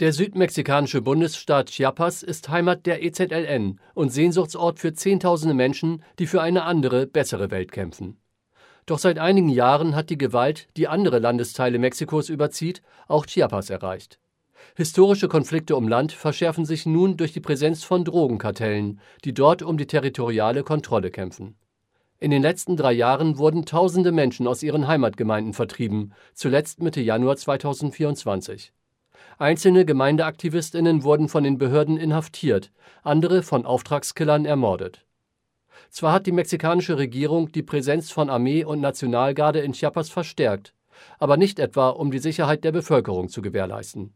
Der südmexikanische Bundesstaat Chiapas ist Heimat der EZLN und Sehnsuchtsort für Zehntausende Menschen, die für eine andere, bessere Welt kämpfen. Doch seit einigen Jahren hat die Gewalt, die andere Landesteile Mexikos überzieht, auch Chiapas erreicht. Historische Konflikte um Land verschärfen sich nun durch die Präsenz von Drogenkartellen, die dort um die territoriale Kontrolle kämpfen. In den letzten drei Jahren wurden tausende Menschen aus ihren Heimatgemeinden vertrieben, zuletzt Mitte Januar 2024. Einzelne Gemeindeaktivistinnen wurden von den Behörden inhaftiert, andere von Auftragskillern ermordet. Zwar hat die mexikanische Regierung die Präsenz von Armee und Nationalgarde in Chiapas verstärkt, aber nicht etwa, um die Sicherheit der Bevölkerung zu gewährleisten,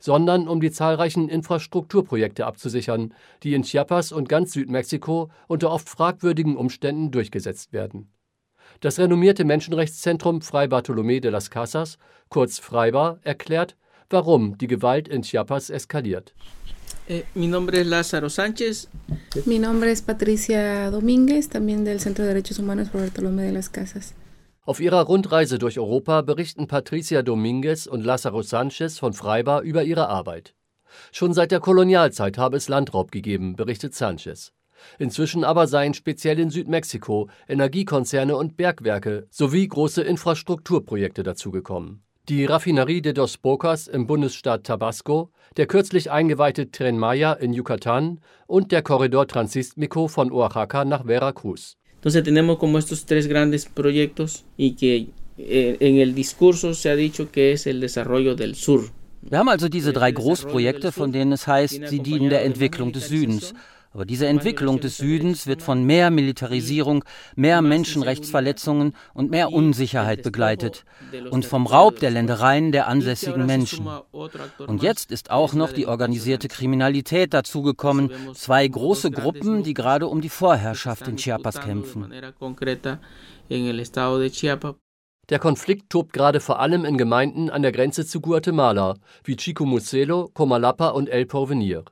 sondern um die zahlreichen Infrastrukturprojekte abzusichern, die in Chiapas und ganz Südmexiko unter oft fragwürdigen Umständen durchgesetzt werden. Das renommierte Menschenrechtszentrum Fray Bartolomé de las Casas, kurz Freibar, erklärt, warum die Gewalt in Chiapas eskaliert. Eh, mi nombre es Lázaro Sánchez. Mi nombre es Patricia Domínguez, también del Centro de Derechos Humanos por Bartolomé de las Casas. Auf ihrer Rundreise durch Europa berichten Patricia Dominguez und Lázaro Sánchez von Freibar über ihre Arbeit. Schon seit der Kolonialzeit habe es Landraub gegeben, berichtet Sánchez. Inzwischen aber seien speziell in Südmexiko Energiekonzerne und Bergwerke sowie große Infrastrukturprojekte dazugekommen. Die Raffinerie de Dos Bocas im Bundesstaat Tabasco, der kürzlich eingeweihte Tren Maya in Yucatán und der Korridor Transístmico von Oaxaca nach Veracruz. Entonces tenemos como estos tres grandes proyectos y que eh, en el discurso se ha dicho que es el desarrollo del sur. Wir haben also diese drei Großprojekte, von denen es heißt, sie dienen der Entwicklung des Südens. Aber diese Entwicklung des Südens wird von mehr Militarisierung, mehr Menschenrechtsverletzungen und mehr Unsicherheit begleitet und vom Raub der Ländereien der ansässigen Menschen. Und jetzt ist auch noch die organisierte Kriminalität dazugekommen, zwei große Gruppen, die gerade um die Vorherrschaft in Chiapas kämpfen. Der Konflikt tobt gerade vor allem in Gemeinden an der Grenze zu Guatemala, wie Chicomucelo, Comalapa und El Porvenir.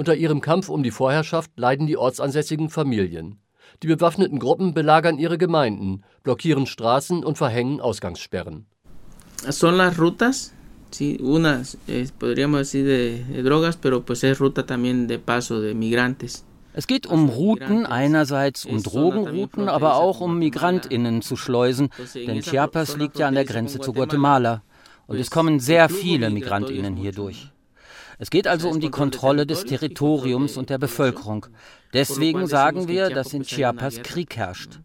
Unter ihrem Kampf um die Vorherrschaft leiden die ortsansässigen Familien. Die bewaffneten Gruppen belagern ihre Gemeinden, blockieren Straßen und verhängen Ausgangssperren. Son las rutas, sí, una eh, podríamos decir de, de drogas, pero pues es ruta también de paso de migrantes. Es geht um Routen einerseits, um Drogenrouten, aber auch um Migrantinnen zu schleusen, denn Chiapas liegt ja an der Grenze zu Guatemala. Und es kommen sehr viele Migrantinnen hier durch. Es geht also um die Kontrolle des Territoriums und der Bevölkerung. Deswegen sagen wir, dass in Chiapas Krieg herrscht.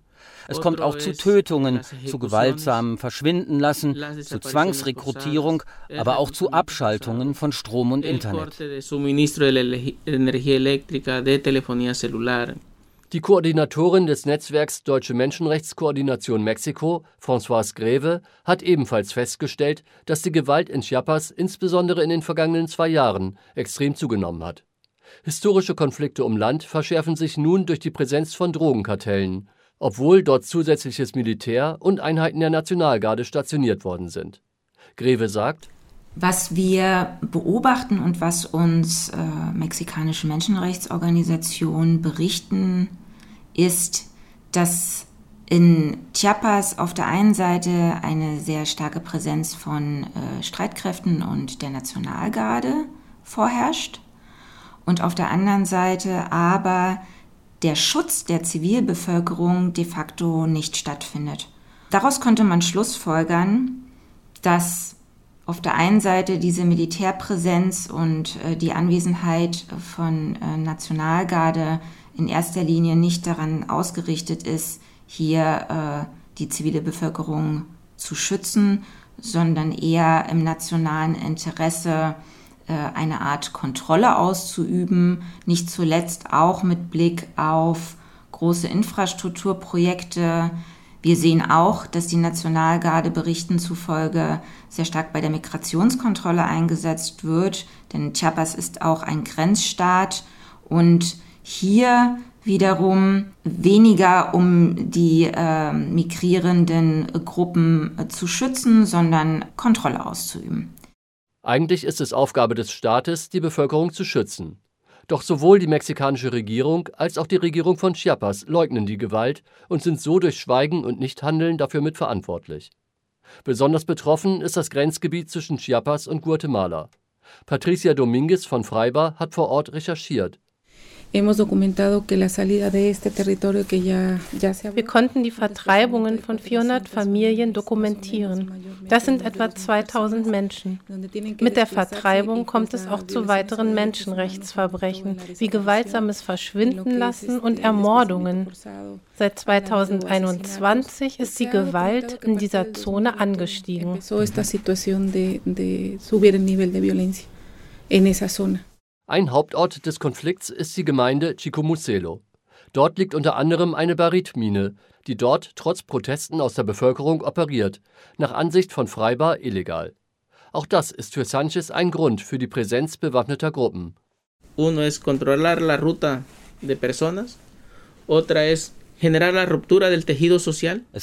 Es kommt auch zu Tötungen, zu gewaltsamen Verschwindenlassen, zu Zwangsrekrutierung, aber auch zu Abschaltungen von Strom und Internet. Die Koordinatorin des Netzwerks Deutsche Menschenrechtskoordination Mexiko, Françoise Greve, hat ebenfalls festgestellt, dass die Gewalt in Chiapas insbesondere in den vergangenen zwei Jahren extrem zugenommen hat. Historische Konflikte um Land verschärfen sich nun durch die Präsenz von Drogenkartellen, obwohl dort zusätzliches Militär und Einheiten der Nationalgarde stationiert worden sind. Greve sagt, was wir beobachten und was uns äh, mexikanische Menschenrechtsorganisationen berichten, ist, dass in Chiapas auf der einen Seite eine sehr starke Präsenz von äh, Streitkräften und der Nationalgarde vorherrscht und auf der anderen Seite aber der Schutz der Zivilbevölkerung de facto nicht stattfindet. Daraus könnte man schlussfolgern, dass auf der einen Seite diese Militärpräsenz und äh, die Anwesenheit von äh, Nationalgarde in erster Linie nicht daran ausgerichtet ist, hier äh, die zivile Bevölkerung zu schützen, sondern eher im nationalen Interesse äh, eine Art Kontrolle auszuüben, nicht zuletzt auch mit Blick auf große Infrastrukturprojekte, wir sehen auch, dass die Nationalgarde Berichten zufolge sehr stark bei der Migrationskontrolle eingesetzt wird, denn Chiapas ist auch ein Grenzstaat und hier wiederum weniger um die äh, migrierenden Gruppen äh, zu schützen, sondern Kontrolle auszuüben. Eigentlich ist es Aufgabe des Staates, die Bevölkerung zu schützen. Doch sowohl die mexikanische Regierung als auch die Regierung von Chiapas leugnen die Gewalt und sind so durch Schweigen und Nichthandeln dafür mitverantwortlich. Besonders betroffen ist das Grenzgebiet zwischen Chiapas und Guatemala. Patricia Dominguez von Freibar hat vor Ort recherchiert. Wir konnten die Vertreibungen von 400 Familien dokumentieren. Das sind etwa 2000 Menschen. Mit der Vertreibung kommt es auch zu weiteren Menschenrechtsverbrechen, wie gewaltsames Verschwindenlassen und Ermordungen. Seit 2021 ist die Gewalt in dieser Zone angestiegen. Ein Hauptort des Konflikts ist die Gemeinde Chicomucelo. Dort liegt unter anderem eine Baritmine, die dort trotz Protesten aus der Bevölkerung operiert, nach Ansicht von Freibar illegal. Auch das ist für Sanchez ein Grund für die Präsenz bewaffneter Gruppen. Uno es controlar la ruta de personas, otra es es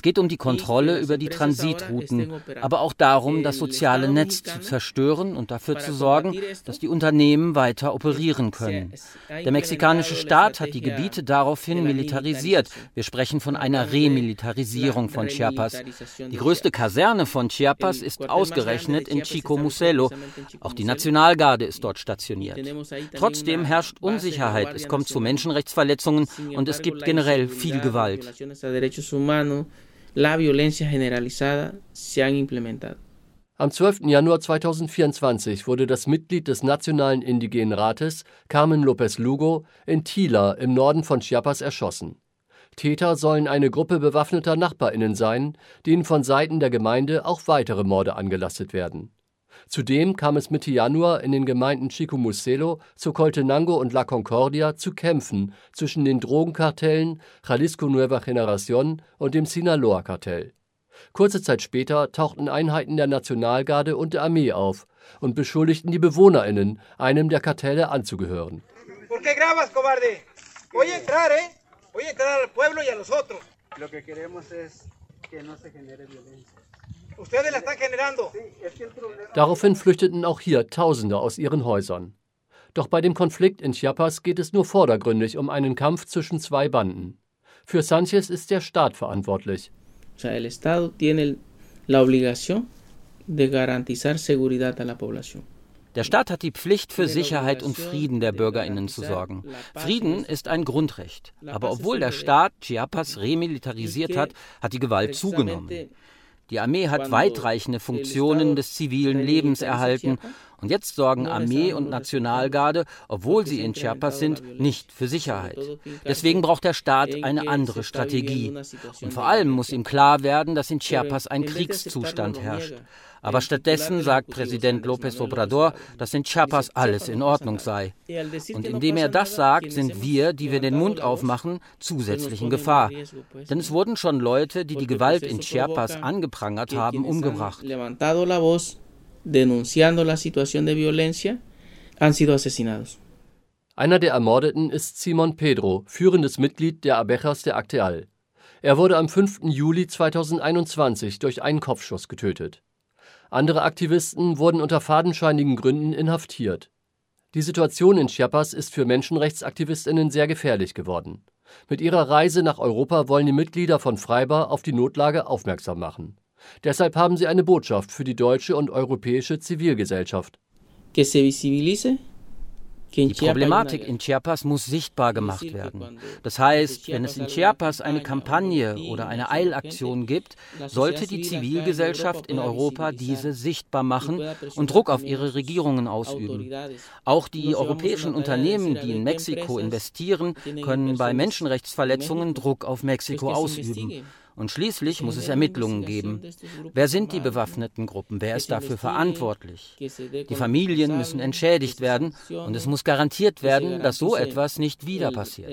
geht um die Kontrolle über die Transitrouten, aber auch darum, das soziale Netz zu zerstören und dafür zu sorgen, dass die Unternehmen weiter operieren können. Der mexikanische Staat hat die Gebiete daraufhin militarisiert. Wir sprechen von einer Remilitarisierung von Chiapas. Die größte Kaserne von Chiapas ist ausgerechnet in Chico Muselo. Auch die Nationalgarde ist dort stationiert. Trotzdem herrscht Unsicherheit, es kommt zu Menschenrechtsverletzungen und es gibt generell viel Gewalt. Am 12. Januar 2024 wurde das Mitglied des Nationalen Indigenen Rates, Carmen López Lugo, in Tila im Norden von Chiapas erschossen. Täter sollen eine Gruppe bewaffneter Nachbarinnen sein, denen von Seiten der Gemeinde auch weitere Morde angelastet werden. Zudem kam es Mitte Januar in den Gemeinden Chicomucelo, Socoltenango und La Concordia zu Kämpfen zwischen den Drogenkartellen Jalisco Nueva Generación und dem Sinaloa-Kartell. Kurze Zeit später tauchten Einheiten der Nationalgarde und der Armee auf und beschuldigten die BewohnerInnen, einem der Kartelle anzugehören. ¿Por qué grabas, cobarde? Voy a entrar, eh? Voy a entrar al pueblo y a los otros. Lo que queremos es que no se genere violencia. Daraufhin flüchteten auch hier Tausende aus ihren Häusern. Doch bei dem Konflikt in Chiapas geht es nur vordergründig um einen Kampf zwischen zwei Banden. Für Sanchez ist der Staat verantwortlich. Der Staat hat die Pflicht, für Sicherheit und Frieden der Bürgerinnen zu sorgen. Frieden ist ein Grundrecht. Aber obwohl der Staat Chiapas remilitarisiert hat, hat die Gewalt zugenommen. Die Armee hat weitreichende Funktionen des zivilen Lebens erhalten und jetzt sorgen Armee und Nationalgarde, obwohl sie in Chiapas sind, nicht für Sicherheit. Deswegen braucht der Staat eine andere Strategie. Und vor allem muss ihm klar werden, dass in Chiapas ein Kriegszustand herrscht. Aber stattdessen sagt Präsident López Obrador, dass in Chiapas alles in Ordnung sei. Und indem er das sagt, sind wir, die wir den Mund aufmachen, zusätzlich in Gefahr. Denn es wurden schon Leute, die die Gewalt in Chiapas angeprangert haben, umgebracht. Einer der Ermordeten ist Simon Pedro, führendes Mitglied der Abejas der Acteal. Er wurde am 5. Juli 2021 durch einen Kopfschuss getötet. Andere Aktivisten wurden unter fadenscheinigen Gründen inhaftiert. Die Situation in Chiapas ist für Menschenrechtsaktivistinnen sehr gefährlich geworden. Mit ihrer Reise nach Europa wollen die Mitglieder von Freibar auf die Notlage aufmerksam machen. Deshalb haben sie eine Botschaft für die deutsche und europäische Zivilgesellschaft. Die Problematik in Chiapas muss sichtbar gemacht werden. Das heißt, wenn es in Chiapas eine Kampagne oder eine Eilaktion gibt, sollte die Zivilgesellschaft in Europa diese sichtbar machen und Druck auf ihre Regierungen ausüben. Auch die europäischen Unternehmen, die in Mexiko investieren, können bei Menschenrechtsverletzungen Druck auf Mexiko ausüben. Und schließlich muss es Ermittlungen geben. Wer sind die bewaffneten Gruppen? Wer ist dafür verantwortlich? Die Familien müssen entschädigt werden und es muss garantiert werden, dass so etwas nicht wieder passiert.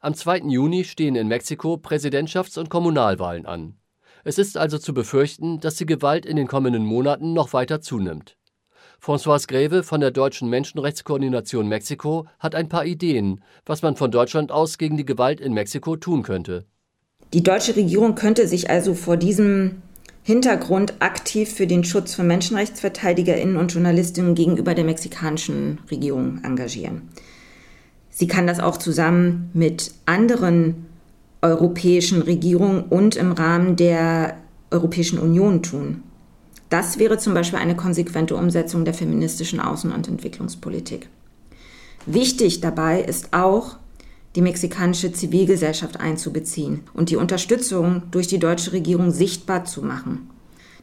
Am 2. Juni stehen in Mexiko Präsidentschafts- und Kommunalwahlen an. Es ist also zu befürchten, dass die Gewalt in den kommenden Monaten noch weiter zunimmt. François Greve von der Deutschen Menschenrechtskoordination Mexiko hat ein paar Ideen, was man von Deutschland aus gegen die Gewalt in Mexiko tun könnte. Die deutsche Regierung könnte sich also vor diesem Hintergrund aktiv für den Schutz von Menschenrechtsverteidigerinnen und Journalistinnen gegenüber der mexikanischen Regierung engagieren. Sie kann das auch zusammen mit anderen europäischen Regierungen und im Rahmen der Europäischen Union tun. Das wäre zum Beispiel eine konsequente Umsetzung der feministischen Außen- und Entwicklungspolitik. Wichtig dabei ist auch, die mexikanische Zivilgesellschaft einzubeziehen und die Unterstützung durch die deutsche Regierung sichtbar zu machen.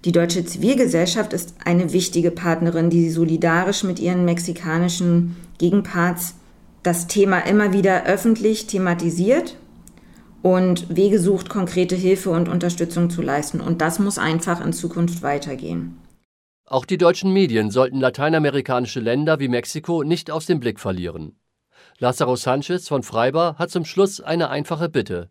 Die deutsche Zivilgesellschaft ist eine wichtige Partnerin, die solidarisch mit ihren mexikanischen Gegenparts das Thema immer wieder öffentlich thematisiert und Wege sucht, konkrete Hilfe und Unterstützung zu leisten. Und das muss einfach in Zukunft weitergehen. Auch die deutschen Medien sollten lateinamerikanische Länder wie Mexiko nicht aus dem Blick verlieren. Lazaro Sanchez von Freibar hat zum Schluss eine einfache Bitte.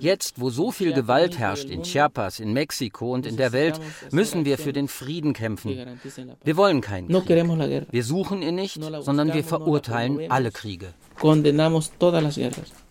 Jetzt, wo so viel Gewalt herrscht in Chiapas, in Mexiko und in der Welt, müssen wir für den Frieden kämpfen. Wir wollen keinen Krieg. Wir suchen ihn nicht, sondern wir verurteilen alle Kriege. Condenamos todas las guerras.